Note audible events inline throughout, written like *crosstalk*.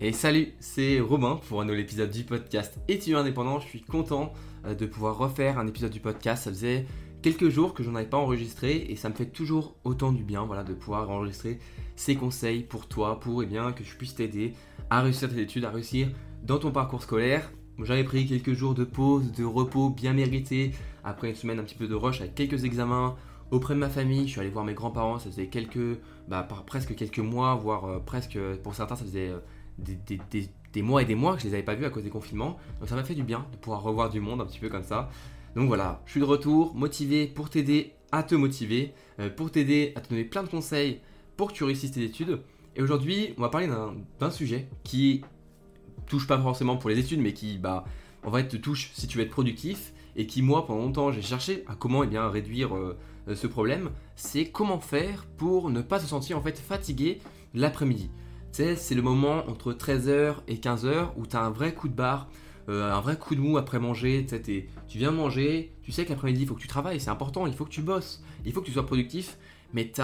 Et salut, c'est Robin pour un nouvel épisode du podcast Étudiant indépendant? Je suis content euh, de pouvoir refaire un épisode du podcast. Ça faisait quelques jours que j'en avais pas enregistré et ça me fait toujours autant du bien voilà, de pouvoir enregistrer ces conseils pour toi, pour eh bien, que je puisse t'aider à réussir tes études, à réussir dans ton parcours scolaire. J'avais pris quelques jours de pause, de repos bien mérité, après une semaine un petit peu de rush avec quelques examens auprès de ma famille. Je suis allé voir mes grands-parents, ça faisait quelques, bah, presque quelques mois, voire euh, presque, pour certains, ça faisait euh, des, mois et des mois que je les avais pas vus à cause des confinements. Donc ça m'a fait du bien de pouvoir revoir du monde un petit peu comme ça. Donc voilà, je suis de retour, motivé pour t'aider à te motiver, euh, pour t'aider à te donner plein de conseils pour que tu réussisses tes études. Et aujourd'hui, on va parler d'un sujet qui touche pas forcément pour les études, mais qui, bah, en fait, te touche si tu veux être productif. Et qui, moi, pendant longtemps, j'ai cherché à comment eh bien, réduire euh, ce problème. C'est comment faire pour ne pas se sentir en fait fatigué l'après-midi c'est le moment entre 13h et 15h où tu as un vrai coup de barre, euh, un vrai coup de mou après manger. Tu viens manger, tu sais qu'après-midi, il faut que tu travailles, c'est important, il faut que tu bosses, il faut que tu sois productif, mais tu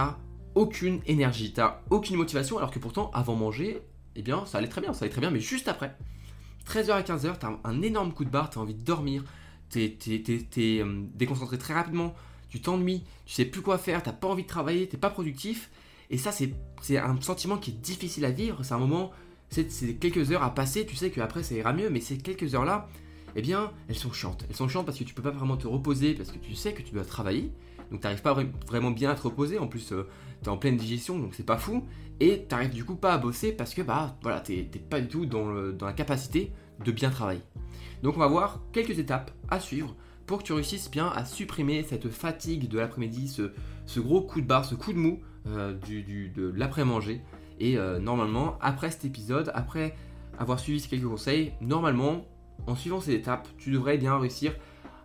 aucune énergie, tu aucune motivation, alors que pourtant, avant manger, eh bien, ça allait très bien, ça allait très bien, mais juste après, 13h à 15h, tu as un énorme coup de barre, tu as envie de dormir, tu es, euh, déconcentré très rapidement, tu t'ennuies, tu sais plus quoi faire, tu pas envie de travailler, tu pas productif, et ça, c'est un sentiment qui est difficile à vivre. C'est un moment, c'est quelques heures à passer. Tu sais qu'après, ça ira mieux. Mais ces quelques heures-là, eh bien, elles sont chiantes. Elles sont chiantes parce que tu peux pas vraiment te reposer, parce que tu sais que tu dois travailler. Donc, tu n'arrives pas vraiment bien à te reposer. En plus, euh, tu es en pleine digestion, donc c'est pas fou. Et tu n'arrives du coup pas à bosser parce que, bah, voilà, tu n'es pas du tout dans, la capacité de bien travailler. Donc, on va voir quelques étapes à suivre pour que tu réussisses bien à supprimer cette fatigue de l'après-midi, ce, gros coup de barre, ce coup de mou euh, du, de l'après-manger. Et euh, normalement, après cet épisode, après avoir suivi ces quelques conseils, normalement, en suivant ces étapes, tu devrais bien réussir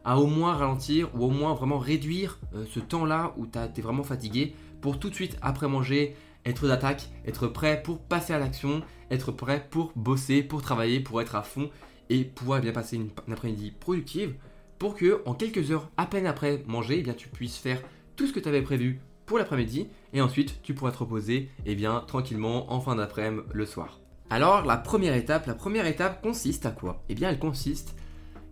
à au moins ralentir ou au moins vraiment réduire euh, ce temps-là où tu es vraiment fatigué pour tout de suite après manger être d'attaque, être prêt pour passer à l'action, être prêt pour bosser, pour travailler, pour être à fond et pouvoir bien passer une, après-midi productive pour que en quelques heures à peine après manger, eh bien tu puisses faire tout ce que tu avais prévu pour l'après-midi et ensuite tu pourras te reposer et eh bien tranquillement en fin d'après-midi le soir. Alors la première étape, la première étape consiste à quoi? Eh bien elle consiste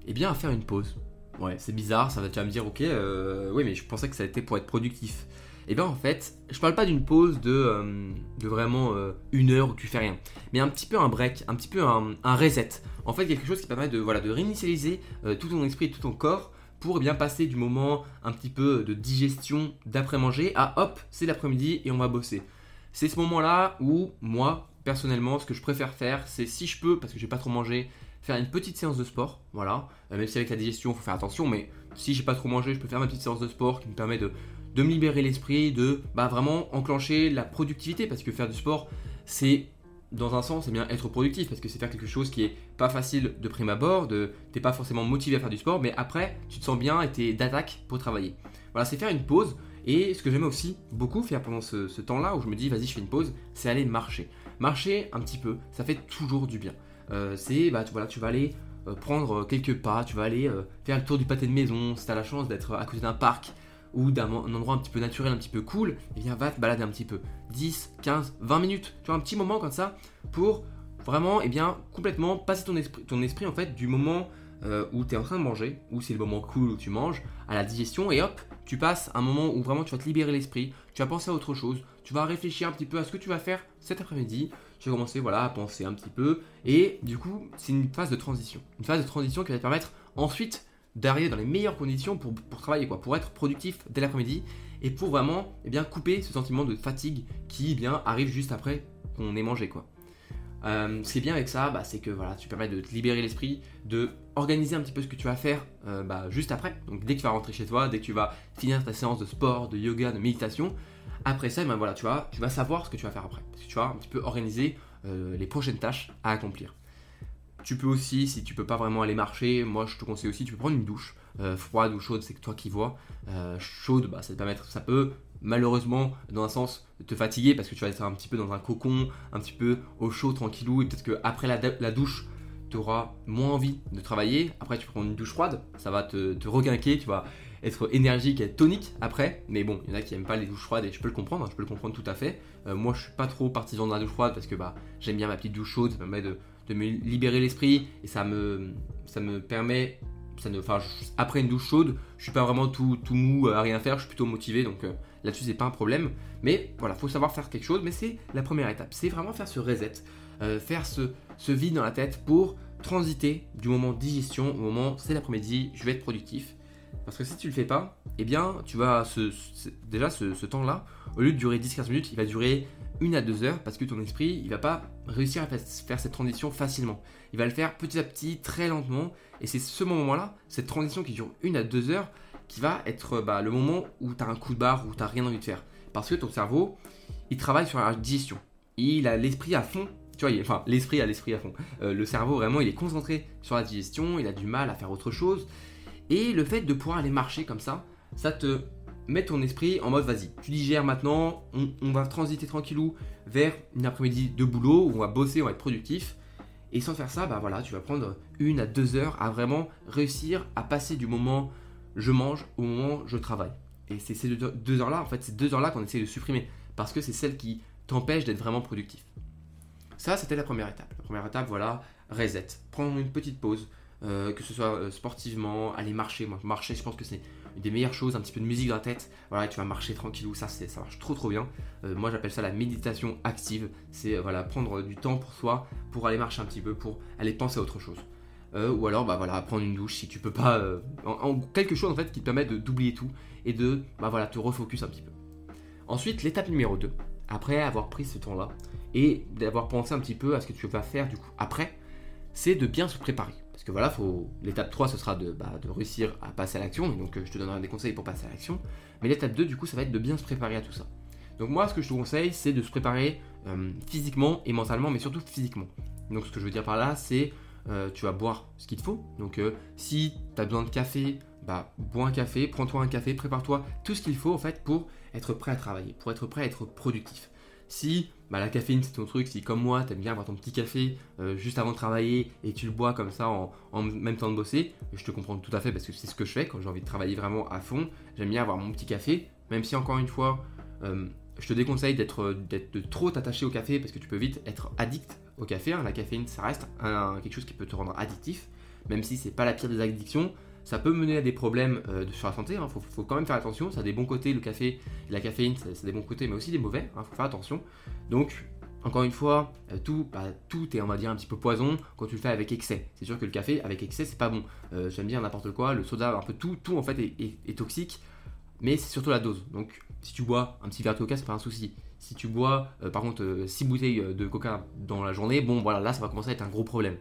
eh bien à faire une pause. Ouais, c'est bizarre, ça va tu vas me dire OK, euh, oui mais je pensais que ça était pour être productif. Et eh bien en fait, je parle pas d'une pause de, euh, de vraiment euh, une heure où tu fais rien, mais un petit peu un break, un petit peu un, un reset. En fait, quelque chose qui permet de, voilà, de réinitialiser tout ton esprit, tout ton corps pour bien passer du moment un petit peu de digestion d'après-manger à hop, c'est l'après-midi et on va bosser. C'est ce moment-là où moi, personnellement, ce que je préfère faire, c'est si je peux, parce que j'ai pas trop mangé, faire une petite séance de sport. Voilà, euh, même si avec la digestion, il faut faire attention, mais si j'ai pas trop mangé, je peux faire ma petite séance de sport qui me permet de, de me libérer l'esprit, de bah, vraiment enclencher la productivité, parce que faire du sport, c'est dans un sens, c'est bien être productif parce que c'est faire quelque chose qui est pas facile de prime abord, de t'es pas forcément motivé à faire du sport, mais après tu te sens bien et t'es d'attaque pour travailler. Voilà, c'est faire une pause. Et ce que j'aimais aussi beaucoup faire pendant ce, temps-là où je me dis vas-y je fais une pause, c'est aller marcher. Marcher un petit peu, ça fait toujours du bien. Euh, c'est bah tu, voilà, tu vas aller euh, prendre quelques pas, tu vas aller euh, faire le tour du pâté de maison, si tu as la chance d'être à côté d'un parc, ou d'un endroit un petit peu naturel, un petit peu cool, et eh bien va te balader un petit peu. 10, 15, 20 minutes, tu vois, un petit moment comme ça pour vraiment, et eh bien, complètement passer ton esprit, ton esprit en fait du moment euh, où tu es en train de manger, où c'est le moment cool où tu manges, à la digestion, et hop, tu passes un moment où vraiment tu vas te libérer l'esprit, tu vas penser à autre chose, tu vas réfléchir un petit peu à ce que tu vas faire cet après-midi, tu vas commencer voilà, à penser un petit peu, et du coup, c'est une phase de transition. Une phase de transition qui va te permettre ensuite d'arriver dans les meilleures conditions pour, travailler, quoi, pour être productif dès l'après-midi et pour vraiment eh bien, couper ce sentiment de fatigue qui eh bien, arrive juste après qu'on ait mangé. Quoi. Euh, ce qui est bien avec ça, bah, c'est que voilà, tu permets de te libérer l'esprit, de organiser un petit peu ce que tu vas faire euh, bah, juste après. Donc dès que tu vas rentrer chez toi, dès que tu vas finir ta séance de sport, de yoga, de méditation, après ça, eh ben, voilà, tu, vas, tu vas savoir ce que tu vas faire après. Parce tu vas un petit peu organiser euh, les prochaines tâches à accomplir. Tu peux aussi, si tu peux pas vraiment aller marcher, moi je te conseille aussi, tu peux prendre une douche, euh, froide ou chaude, c'est que toi qui vois. Euh, chaude, bah, ça, ça peut malheureusement, dans un sens, te fatiguer parce que tu vas être un petit peu dans un cocon, un petit peu au chaud, tranquillou, et peut-être qu'après la, douche, tu auras moins envie de travailler. Après, tu prends une douche froide, ça va te, te tu vas être énergique et tonique après. Mais bon, il y en a qui n'aiment pas les douches froides et je peux le comprendre, hein, je peux le comprendre tout à fait. Euh, moi, je suis pas trop partisan de la douche froide parce que bah, j'aime bien ma petite douche chaude, ça me permet de, me libérer l'esprit et ça me, ça me permet. Ça ne, enfin, après une douche chaude, je suis pas vraiment tout, tout mou à rien faire, je suis plutôt motivé donc euh, là-dessus c'est pas un problème. Mais voilà, faut savoir faire quelque chose, mais c'est la première étape, c'est vraiment faire ce reset, euh, faire ce, ce vide dans la tête pour transiter du moment digestion au moment c'est l'après-midi, je vais être productif. Parce que si tu le fais pas, eh bien, tu vas déjà ce, temps-là, au lieu de durer 10-15 minutes, il va durer 1 à 2 heures parce que ton esprit, il va pas réussir à faire cette transition facilement. Il va le faire petit à petit, très lentement, et c'est ce moment-là, cette transition qui dure 1 à 2 heures, qui va être bah, le moment où tu as un coup de barre, où tu n'as rien envie de faire. Parce que ton cerveau, il travaille sur la digestion. Il a l'esprit à fond tu vois, enfin, l'esprit a l'esprit à fond. Euh, le cerveau, vraiment, il est concentré sur la digestion, il a du mal à faire autre chose. Et le fait de pouvoir aller marcher comme ça, ça te met ton esprit en mode vas-y, tu digères maintenant, on, va transiter tranquillou vers une après-midi de boulot où on va bosser, on va être productif. Et sans faire ça, bah voilà, tu vas prendre une à deux heures à vraiment réussir à passer du moment je mange au moment je travaille. Et c'est ces deux heures-là, en fait, ces deux heures-là qu'on essaie de supprimer parce que c'est celles qui t'empêchent d'être vraiment productif. Ça, c'était la première étape. La première étape, voilà, reset. Prendre une petite pause, euh, que ce soit euh, sportivement, aller marcher. Moi, marcher, je pense que c'est des meilleures choses. Un petit peu de musique dans la tête. Voilà, tu vas marcher tranquillou. Ça, ça marche trop, trop bien. Euh, moi, j'appelle ça la méditation active. C'est voilà, prendre du temps pour soi, pour aller marcher un petit peu, pour aller penser à autre chose. ou alors, bah voilà, prendre une douche si tu peux pas. Quelque chose en fait qui te permet d'oublier tout et de bah voilà, te refocus un petit peu. Ensuite, l'étape numéro 2, après avoir pris ce temps-là et d'avoir pensé un petit peu à ce que tu vas faire du coup après, c'est de bien se préparer. Parce que voilà, faut... l'étape 3, ce sera de, bah, de réussir à passer à l'action. Donc, euh, je te donnerai des conseils pour passer à l'action. Mais l'étape 2, du coup, ça va être de bien se préparer à tout ça. Donc, moi, ce que je te conseille, c'est de se préparer euh, physiquement et mentalement, mais surtout physiquement. Donc, ce que je veux dire par là, c'est euh, tu vas boire ce qu'il te faut. Donc, si tu as besoin de café, bah, bois un café, prends-toi un café, prépare-toi tout ce qu'il faut en fait pour être prêt à travailler, pour être prêt à être productif. Si bah, la caféine c'est ton truc, si comme moi t'aimes bien avoir ton petit café euh, juste avant de travailler et tu le bois comme ça en, même temps de bosser, je te comprends tout à fait parce que c'est ce que je fais quand j'ai envie de travailler vraiment à fond. J'aime bien avoir mon petit café, même si encore une fois, euh, je te déconseille d'être de trop t'attacher au café parce que tu peux vite être addict au café. Hein. La caféine ça reste quelque chose qui peut te rendre addictif, même si c'est pas la pire des addictions ça peut mener à des problèmes euh, sur la santé. Il hein. faut, quand même faire attention. Ça a des bons côtés, le café et la caféine, ça, a des bons côtés, mais aussi des mauvais. Il hein. faut faire attention. Donc, encore une fois, euh, tout, bah, tout est, on va dire, un petit peu poison quand tu le fais avec excès. C'est sûr que le café avec excès, c'est pas bon. Euh, j'aime bien n'importe quoi, le soda, un peu tout, tout en fait est, toxique, mais c'est surtout la dose. Donc, si tu bois un petit verre de coca, c'est pas un souci. Si tu bois, par contre, 6 bouteilles de coca dans la journée, bon, voilà, là, ça va commencer à être un gros problème.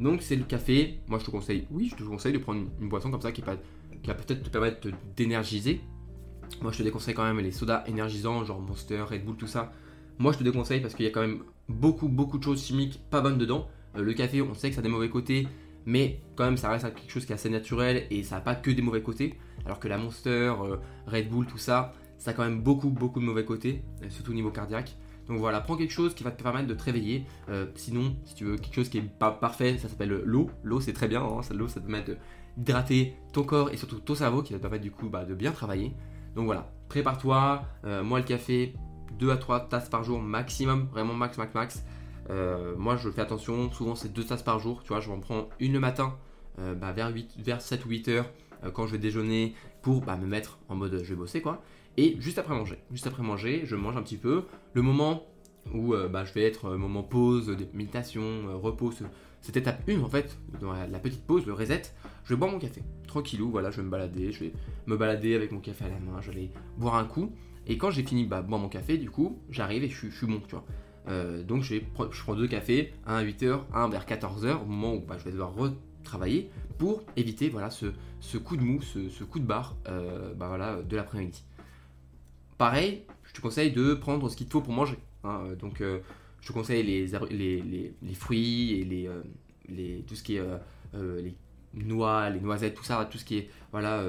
Donc c'est le café. Moi je te conseille, oui, je te conseille de prendre une, boisson comme ça qui, va peut-être te permettre d'énergiser. Moi je te déconseille quand même les sodas énergisants, genre Monster, Red Bull, tout ça. Moi je te déconseille parce qu'il y a quand même beaucoup beaucoup de choses chimiques pas bonnes dedans. Euh, le café, on sait que ça a des mauvais côtés, mais quand même ça reste quelque chose qui est assez naturel et ça n'a pas que des mauvais côtés. Alors que la Monster, euh, Red Bull, tout ça, ça a quand même beaucoup beaucoup de mauvais côtés, euh, surtout au niveau cardiaque. Donc voilà, prends quelque chose qui va te permettre de te réveiller. Euh, sinon, si tu veux quelque chose qui est pas parfait, ça s'appelle l'eau. L'eau, c'est très bien. Hein, l'eau, ça te permet d'hydrater ton corps et surtout ton cerveau qui va te permettre du coup bah, de bien travailler. Donc voilà, prépare-toi. Euh, moi, le café, 2 à 3 tasses par jour maximum. Vraiment max, max, max. Euh, moi, je fais attention. Souvent, c'est 2 tasses par jour. Tu vois, je vais en prendre une le matin bah, vers, 8, vers 7 ou 8 heures quand je vais déjeuner pour bah, me mettre en mode je vais bosser quoi. Et juste après manger, juste après manger, je mange un petit peu. Le moment où euh, bah, je vais être euh, moment pause, méditation, euh, repos, cette étape 1 en fait, dans la, petite pause, le reset, je vais boire mon café. Tranquillou, voilà, je vais me balader, je vais me balader avec mon café à la main, je vais boire un coup. Et quand j'ai fini bah, boire mon café, du coup, j'arrive et je, suis bon, tu vois. donc je, prends deux cafés, un à 8h, un vers 14h, au moment où bah, je vais devoir retravailler pour éviter voilà, ce, coup de mou, ce, coup de barre bah, voilà, de l'après-midi. Pareil, je te conseille de prendre ce qu'il te faut pour manger. Hein. Donc, euh, je te conseille les, fruits et les, euh, les, tout ce qui est euh, les noix, les noisettes, tout ça, tout ce qui est voilà,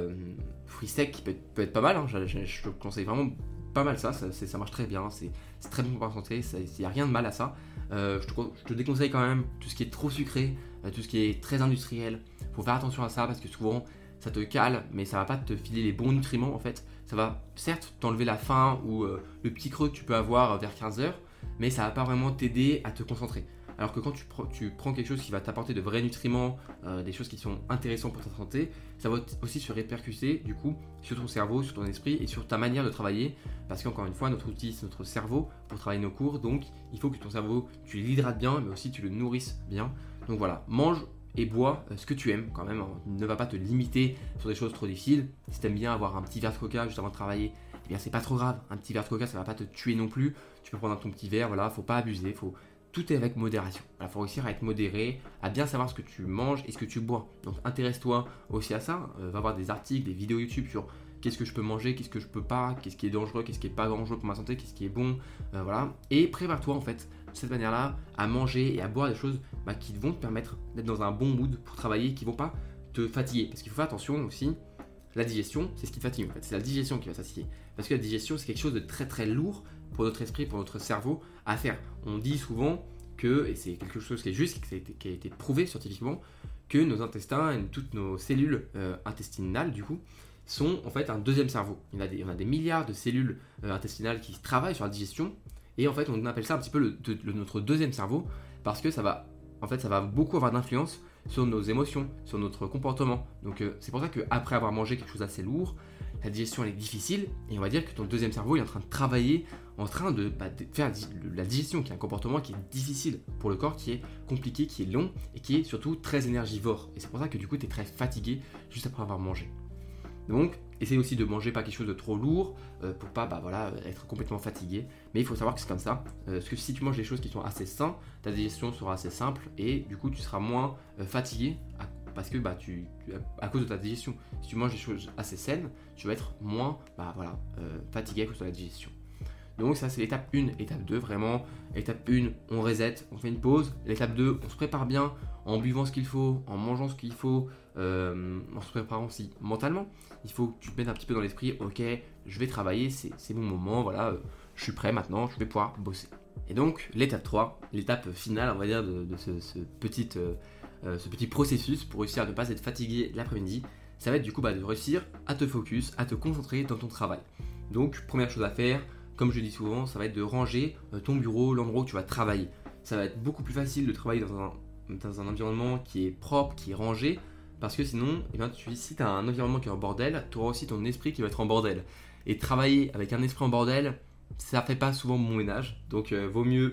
fruits secs qui peut, être pas mal. Hein. Je, te conseille vraiment pas mal ça, ça, ça marche très bien, c'est très bon pour la santé, il n'y a rien de mal à ça. je, te, je, te, déconseille quand même tout ce qui est trop sucré, tout ce qui est très industriel. Faut faire attention à ça parce que souvent ça te cale, mais ça va pas te filer les bons nutriments en fait. Ça va certes t'enlever la faim ou euh, le petit creux que tu peux avoir vers 15h, mais ça va pas vraiment t'aider à te concentrer. Alors que quand tu, tu prends quelque chose qui va t'apporter de vrais nutriments, euh, des choses qui sont intéressantes pour ta santé, ça va aussi se répercuter du coup sur ton cerveau, sur ton esprit et sur ta manière de travailler. Parce qu'encore une fois, notre outil, c'est notre cerveau pour travailler nos cours. Donc il faut que ton cerveau, tu l'hydrates bien, mais aussi tu le nourrisses bien. Donc voilà, mange et bois euh, ce que tu aimes quand même. Hein. Ne va pas te limiter sur des choses trop difficiles. Si tu aimes bien avoir un petit verre de coca juste avant de travailler, eh bien c'est pas trop grave. Un petit verre de coca, ça va pas te tuer non plus. Tu peux prendre ton petit verre, voilà, faut pas abuser, faut tout est avec modération. Il faut réussir à être modéré, à bien savoir ce que tu manges et ce que tu bois. Donc intéresse-toi aussi à ça. Euh, va voir des articles, des vidéos YouTube sur qu'est-ce que je peux manger, qu'est-ce que je peux pas, qu'est-ce qui est dangereux, qu'est-ce qui est pas dangereux pour ma santé, qu'est-ce qui est bon, euh, voilà. Et prépare-toi en fait de cette manière-là à manger et à boire des choses bah, qui vont te permettre d'être dans un bon mood pour travailler, qui vont pas te fatiguer. Parce qu'il faut faire attention aussi. La digestion, c'est ce qui te fatigue en fait. C'est la digestion qui va fatiguer. Parce que la digestion, c'est quelque chose de très très lourd pour notre esprit, pour notre cerveau à faire. On dit souvent que, et c'est quelque chose qui est juste, qui a été, qui a été prouvé scientifiquement, que nos intestins et toutes nos cellules euh, intestinales, du coup, sont en fait un deuxième cerveau. Il y a des, on a des milliards de cellules euh, intestinales qui travaillent sur la digestion, et en fait, on appelle ça un petit peu notre deuxième cerveau, parce que ça va, en fait, ça va beaucoup avoir d'influence sur nos émotions, sur notre comportement. Donc euh, c'est pour ça qu'après avoir mangé quelque chose d'assez lourd, la digestion elle est difficile et on va dire que ton deuxième cerveau est en train de travailler, en train de, bah, faire la digestion, qui est un comportement qui est difficile pour le corps, qui est compliqué, qui est long et qui est surtout très énergivore. Et c'est pour ça que du coup tu es très fatigué juste après avoir mangé. Donc essaye aussi de manger pas quelque chose de trop lourd euh, pour pas bah, voilà, être complètement fatigué. Mais il faut savoir que c'est comme ça. Euh, parce que si tu manges des choses qui sont assez saines, ta digestion sera assez simple et du coup tu seras moins euh, fatigué parce que bah, tu, à cause de ta digestion. Si tu manges des choses assez saines, tu vas être moins bah, euh, fatigué à cause de la digestion. Donc ça c'est l'étape 1, étape 2 vraiment. Étape 1, on reset, on fait une pause. L'étape 2, on se prépare bien en buvant ce qu'il faut, en mangeant ce qu'il faut, euh, en se préparant aussi mentalement. Il faut que tu te mettes un petit peu dans l'esprit, ok, je vais travailler, c'est mon moment, voilà, euh, je suis prêt maintenant, je vais pouvoir bosser. Et donc l'étape 3, l'étape finale on va dire de, ce, petit euh, ce petit processus pour réussir à ne pas être fatigué l'après-midi, ça va être du coup bah, de réussir à te focus, à te concentrer dans ton travail. Donc première chose à faire, comme je dis souvent, ça va être de ranger ton bureau, l'endroit où tu vas travailler. Ça va être beaucoup plus facile de travailler dans un, dans un environnement qui est propre, qui est rangé, parce que sinon, eh bien, tu, si tu as un environnement qui est en bordel, tu auras aussi ton esprit qui va être en bordel. Et travailler avec un esprit en bordel, ça fait pas souvent bon ménage. Donc euh, vaut mieux,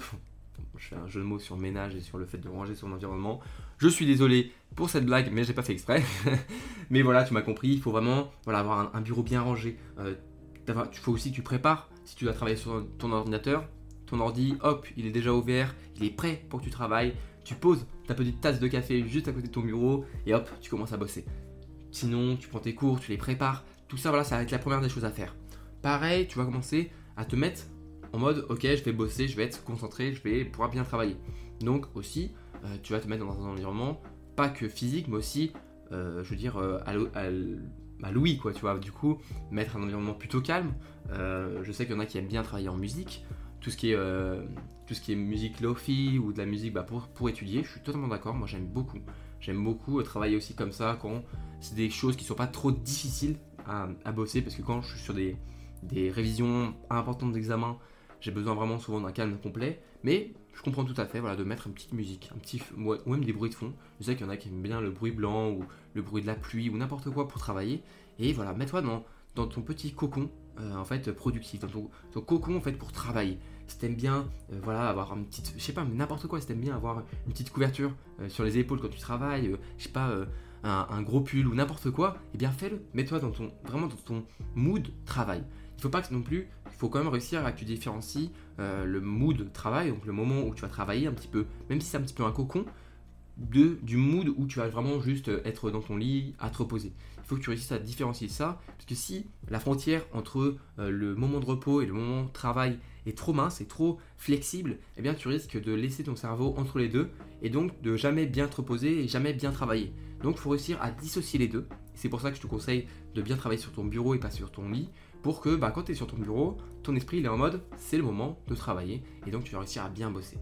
je fais un jeu de mots sur ménage et sur le fait de ranger son environnement. Je suis désolé pour cette blague, mais j'ai pas fait exprès. *laughs* mais voilà, tu m'as compris, il faut vraiment voilà, avoir un, bureau bien rangé. Euh, faut aussi que tu prépares, si tu dois travailler sur ton ordinateur, ton ordi, hop, il est déjà ouvert, il est prêt pour que tu travailles. Tu poses petite tasse de café juste à côté de ton bureau et hop, tu commences à bosser. Sinon, tu prends tes cours, tu les prépares. Tout ça, voilà, ça va être la première des choses à faire. Pareil, tu vas commencer à te mettre en mode, ok, je vais bosser, je vais être concentré, je vais pouvoir bien travailler. Donc aussi, euh, tu vas te mettre dans un environnement pas que physique, mais aussi, euh, je veux dire, euh, à, l'ouïe, quoi, tu vois. Du coup, mettre un environnement plutôt calme. je sais qu'il y en a qui aiment bien travailler en musique. Tout ce qui est, tout ce qui est musique lofi ou de la musique bah, pour, pour étudier, je suis totalement d'accord. Moi, j'aime beaucoup. J'aime beaucoup travailler aussi comme ça quand c'est des choses qui sont pas trop difficiles à, bosser parce que quand je suis sur des, des révisions importantes d'examen, j'ai besoin vraiment souvent d'un calme complet. Mais je comprends tout à fait voilà, de mettre une petite musique, un petit, ou même des bruits de fond. Je sais qu'il y en a qui aiment bien le bruit blanc ou le bruit de la pluie ou n'importe quoi pour travailler. Et voilà, mets-toi dans, dans ton petit cocon euh, en fait productif, dans ton, cocon en fait pour travailler. Si t'aimes bien, euh, voilà, avoir une petite, je sais pas, mais n'importe quoi. Si t'aimes bien avoir une petite couverture euh, sur les épaules quand tu travailles, je sais pas, un, gros pull ou n'importe quoi, eh bien fais-le. Mets-toi dans ton, vraiment dans ton mood travail. Il faut pas que non plus, il faut quand même réussir à que tu différencies euh, le mood travail, donc le moment où tu vas travailler un petit peu, même si c'est un petit peu un cocon, du mood où tu vas vraiment juste être dans ton lit à te reposer. Il faut que tu réussisses à différencier ça, parce que si la frontière entre euh, le moment de repos et le moment de travail est trop mince et trop flexible, eh bien tu risques de laisser ton cerveau entre les deux et donc de jamais bien te reposer et jamais bien travailler. Donc il faut réussir à dissocier les deux. C'est pour ça que je te conseille de bien travailler sur ton bureau et pas sur ton lit pour que bah, quand tu es sur ton bureau, ton esprit est en mode c'est le moment de travailler et donc tu vas réussir à bien bosser.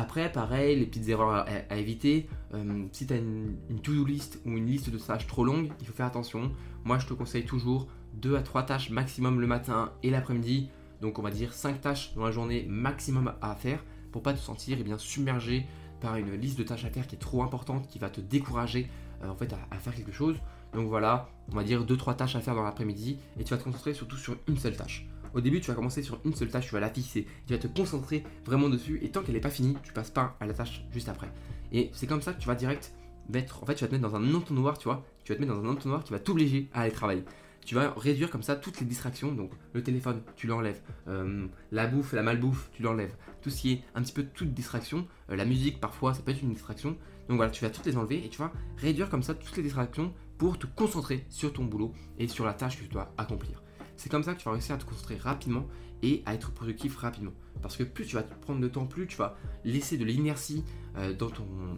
Après, pareil, les petites erreurs à, éviter. Euh, si tu as une, to-do list ou une liste de tâches trop longue, il faut faire attention. Moi, je te conseille toujours 2 à 3 tâches maximum le matin et l'après-midi. Donc, on va dire 5 tâches dans la journée maximum à faire pour pas te sentir eh bien, submergé par une liste de tâches à faire qui est trop importante, qui va te décourager euh, en fait à, faire quelque chose. Donc voilà, on va dire 2-3 tâches à faire dans l'après-midi et tu vas te concentrer surtout sur une seule tâche. Au début, tu vas commencer sur une seule tâche, tu vas la fixer, tu vas te concentrer vraiment dessus et tant qu'elle n'est pas finie, tu passes pas à la tâche juste après. Et c'est comme ça que tu vas direct mettre, en fait, tu vas te mettre dans un entonnoir, tu vois, tu vas te mettre dans un entonnoir qui va t'obliger à aller travailler. Tu vas réduire comme ça toutes les distractions, donc le téléphone, tu l'enlèves, euh, la bouffe, la malbouffe, tu l'enlèves, tout ce qui est un petit peu toute distraction, euh, la musique parfois, ça peut être une distraction. Donc voilà, tu vas toutes les enlever et tu vas réduire comme ça toutes les distractions pour te concentrer sur ton boulot et sur la tâche que tu dois accomplir. C'est comme ça que tu vas réussir à te concentrer rapidement et à être productif rapidement. Parce que plus tu vas te prendre de temps, plus tu vas laisser de l'inertie euh, dans,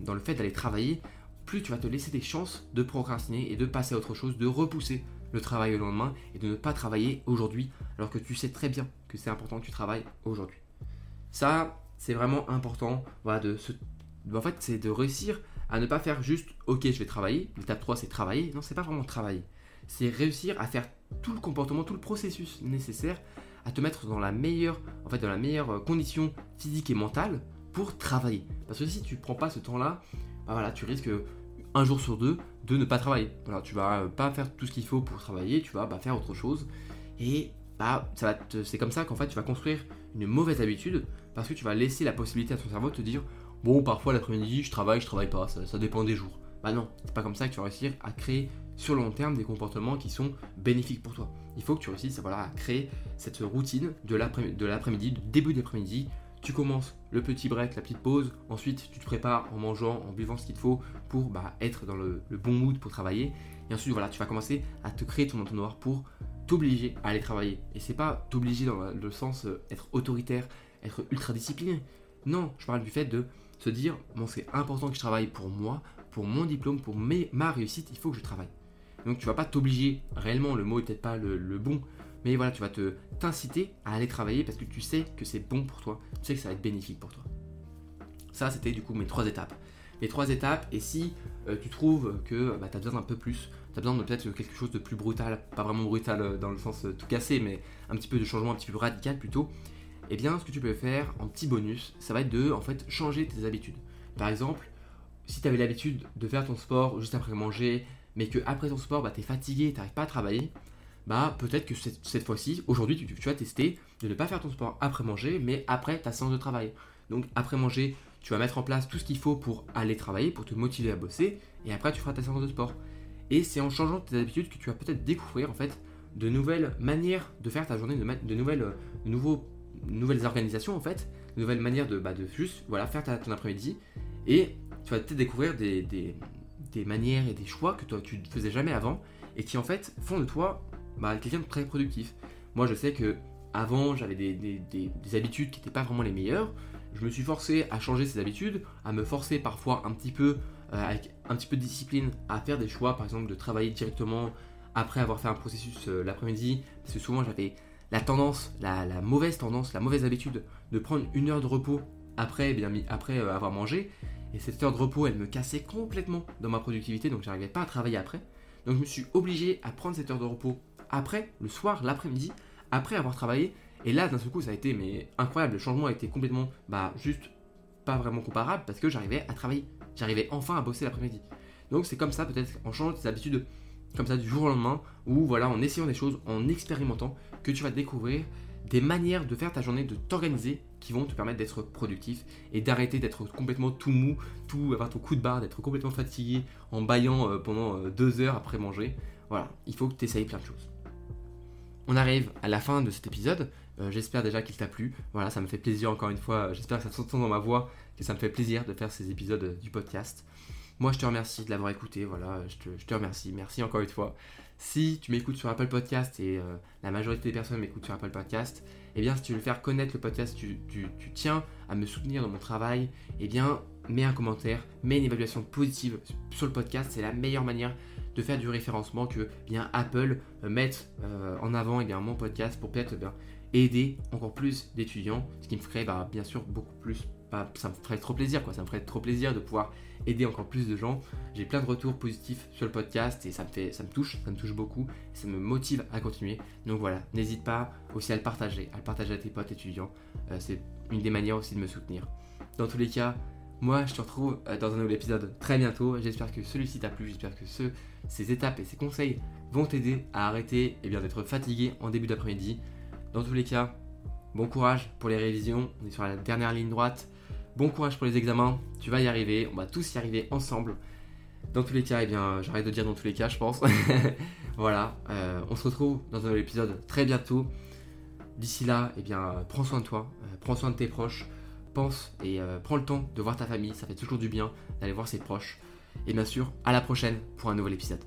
dans le fait d'aller travailler, plus tu vas te laisser des chances de procrastiner et de passer à autre chose, de repousser le travail au lendemain et de ne pas travailler aujourd'hui alors que tu sais très bien que c'est important que tu travailles aujourd'hui. Ça, c'est vraiment important voilà, de se... En fait, c'est de réussir à ne pas faire juste OK, je vais travailler. L'étape 3, c'est travailler. Non, c'est pas vraiment travailler. C'est réussir à faire tout le comportement, tout le processus nécessaire à te mettre dans la meilleure, en fait, dans la meilleure euh, condition physique et mentale pour travailler. Parce que si tu prends pas ce temps-là, bah voilà, tu risques un jour sur deux de ne pas travailler. Voilà, tu vas euh, pas faire tout ce qu'il faut pour travailler, tu vas bah, faire autre chose. Et bah, ça c'est comme ça qu'en fait tu vas construire une mauvaise habitude parce que tu vas laisser la possibilité à ton cerveau de te dire bon parfois l'après-midi je travaille, je travaille pas, ça, ça dépend des jours. Bah non, c'est pas comme ça que tu vas réussir à créer sur le long terme des comportements qui sont bénéfiques pour toi. Il faut que tu réussisses voilà, à créer cette routine de l'après-midi, du début d'après-midi. Tu commences le petit break, la petite pause, ensuite tu te prépares en mangeant, en buvant ce qu'il te faut pour bah, être dans le, bon mood pour travailler. Et ensuite voilà, tu vas commencer à te créer ton entonnoir pour t'obliger à aller travailler. Et c'est pas t'obliger dans le sens euh, être autoritaire, être ultra discipliné. Non, je parle du fait de se dire bon c'est important que je travaille pour moi, pour mon diplôme, pour ma réussite, il faut que je travaille. Donc tu vas pas t'obliger, réellement le mot est peut-être pas le, bon, mais voilà, tu vas te t'inciter à aller travailler parce que tu sais que c'est bon pour toi, tu sais que ça va être bénéfique pour toi. Ça, c'était du coup mes trois étapes. Les trois étapes, et si euh, tu trouves que bah, tu as besoin d'un peu plus, tu as besoin de peut-être quelque chose de plus brutal, pas vraiment brutal euh, dans le sens euh, tout cassé, mais un petit peu de changement un petit peu radical plutôt, eh bien ce que tu peux faire en petit bonus, ça va être de en fait changer tes habitudes. Par exemple, si tu avais l'habitude de faire ton sport juste après manger, mais que après ton sport, bah, tu es fatigué, tu n'arrives pas à travailler, bah peut-être que cette, fois-ci, aujourd'hui, tu, vas tester de ne pas faire ton sport après manger, mais après ta séance de travail. Donc après manger, tu vas mettre en place tout ce qu'il faut pour aller travailler, pour te motiver à bosser, et après tu feras ta séance de sport. Et c'est en changeant tes habitudes que tu vas peut-être découvrir en fait de nouvelles manières de faire ta journée, de, nouvelles, de nouveaux, nouvelles organisations en fait, de nouvelles manières de, bah, de juste voilà, faire ton après-midi. Et tu vas peut-être découvrir des manières et des choix que toi tu ne faisais jamais avant et qui en fait font de toi bah, quelqu'un de très productif. Moi je sais que avant j'avais des, habitudes qui n'étaient pas vraiment les meilleures. Je me suis forcé à changer ces habitudes, à me forcer parfois un petit peu euh, avec un petit peu de discipline à faire des choix, par exemple de travailler directement après avoir fait un processus euh, l'après-midi, parce que souvent j'avais la tendance, la, mauvaise tendance, la mauvaise habitude de prendre une heure de repos après, après euh, avoir mangé, et cette heure de repos, elle me cassait complètement dans ma productivité, donc j'arrivais pas à travailler après. Donc je me suis obligé à prendre cette heure de repos après, le soir, l'après-midi, après avoir travaillé. Et là, d'un seul coup, ça a été mais incroyable. Le changement a été complètement, bah, juste pas vraiment comparable parce que j'arrivais à travailler. J'arrivais enfin à bosser l'après-midi. Donc c'est comme ça, peut-être en changeant tes habitudes comme ça du jour au lendemain, ou voilà, en essayant des choses, en expérimentant, que tu vas découvrir des manières de faire ta journée, de t'organiser qui vont te permettre d'être productif et d'arrêter d'être complètement tout mou, tout avoir ton coup de barre, d'être complètement fatigué en baillant euh, pendant euh, deux heures après manger. Voilà, il faut que tu essayes plein de choses. On arrive à la fin de cet épisode. Euh, j'espère déjà qu'il t'a plu. Voilà, ça me fait plaisir encore une fois. J'espère que ça s'entend dans ma voix, que ça me fait plaisir de faire ces épisodes du podcast. Moi, je te remercie de l'avoir écouté. Voilà, je te, remercie. Merci encore une fois. Si tu m'écoutes sur Apple Podcast et la majorité des personnes m'écoutent sur Apple Podcast, eh bien, si tu veux faire connaître le podcast, tu, tiens à me soutenir dans mon travail, eh bien, mets un commentaire, mets une évaluation positive sur le podcast. C'est la meilleure manière de faire du référencement que eh bien Apple euh, mette euh, en avant eh bien, mon podcast pour peut-être aider encore plus d'étudiants, ce qui me ferait bah, bien sûr beaucoup plus ça me ferait trop plaisir, quoi. Ça me ferait trop plaisir de pouvoir aider encore plus de gens. J'ai plein de retours positifs sur le podcast et ça me fait, ça me touche, ça me touche beaucoup, ça me motive à continuer. Donc voilà, n'hésite pas aussi à le partager, à le partager à tes potes étudiants. Euh, c'est une des manières aussi de me soutenir. Dans tous les cas, moi je te retrouve euh, dans un nouvel épisode très bientôt. J'espère que celui-ci t'a plu, j'espère que ce, ces étapes et ces conseils vont t'aider à arrêter eh d'être fatigué en début d'après-midi. Dans tous les cas, bon courage pour les révisions. On est sur la dernière ligne droite. Bon courage pour les examens, tu vas y arriver, on va tous y arriver ensemble. Dans tous les cas, eh bien, j'arrête de dire dans tous les cas, je pense. *laughs* voilà, euh, on se retrouve dans un nouvel épisode très bientôt. D'ici là, eh bien, prends soin de toi, euh, prends soin de tes proches, pense et euh, prends le temps de voir ta famille, ça fait toujours du bien d'aller voir ses proches. Et bien sûr, à la prochaine pour un nouvel épisode.